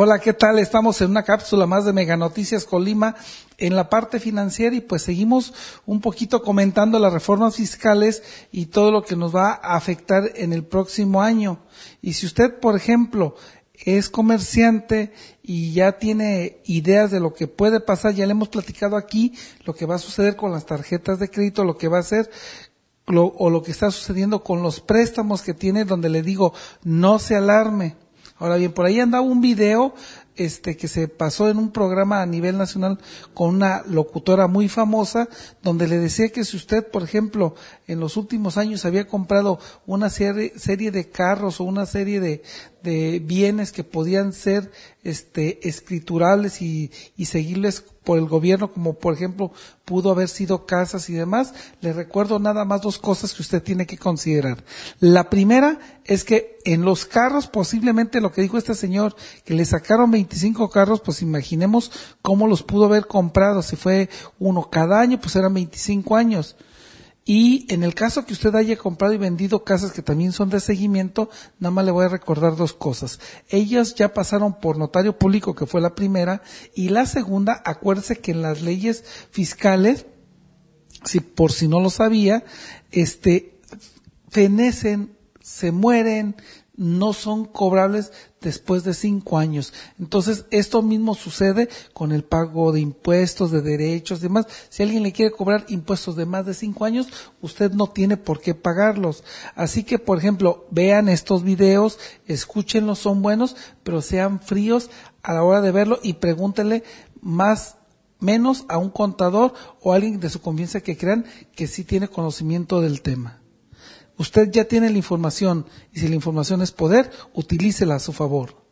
Hola, ¿qué tal? Estamos en una cápsula más de Mega Noticias Colima en la parte financiera y pues seguimos un poquito comentando las reformas fiscales y todo lo que nos va a afectar en el próximo año. Y si usted, por ejemplo, es comerciante y ya tiene ideas de lo que puede pasar, ya le hemos platicado aquí lo que va a suceder con las tarjetas de crédito, lo que va a hacer o lo que está sucediendo con los préstamos que tiene, donde le digo, no se alarme Ahora bien, por ahí andaba un video este que se pasó en un programa a nivel nacional con una locutora muy famosa donde le decía que si usted, por ejemplo, en los últimos años había comprado una serie, serie de carros o una serie de, bienes que podían ser este escriturables y, y seguirles por el gobierno, como por ejemplo pudo haber sido casas y demás, le recuerdo nada más dos cosas que usted tiene que considerar. La primera es que en los carros, posiblemente lo que dijo este señor, que le sacaron 25 carros, pues imaginemos cómo los pudo haber comprado. Si fue uno cada año, pues eran 25 años. Y en el caso que usted haya comprado y vendido casas que también son de seguimiento, nada más le voy a recordar dos cosas. Ellas ya pasaron por notario público, que fue la primera, y la segunda, acuérdese que en las leyes fiscales, si por si no lo sabía, este, fenecen, se mueren, no son cobrables después de cinco años. Entonces, esto mismo sucede con el pago de impuestos, de derechos, demás. Si alguien le quiere cobrar impuestos de más de cinco años, usted no tiene por qué pagarlos. Así que, por ejemplo, vean estos videos, escúchenlos, son buenos, pero sean fríos a la hora de verlo y pregúntenle más menos a un contador o a alguien de su confianza que crean que sí tiene conocimiento del tema. Usted ya tiene la información y si la información es poder, utilícela a su favor.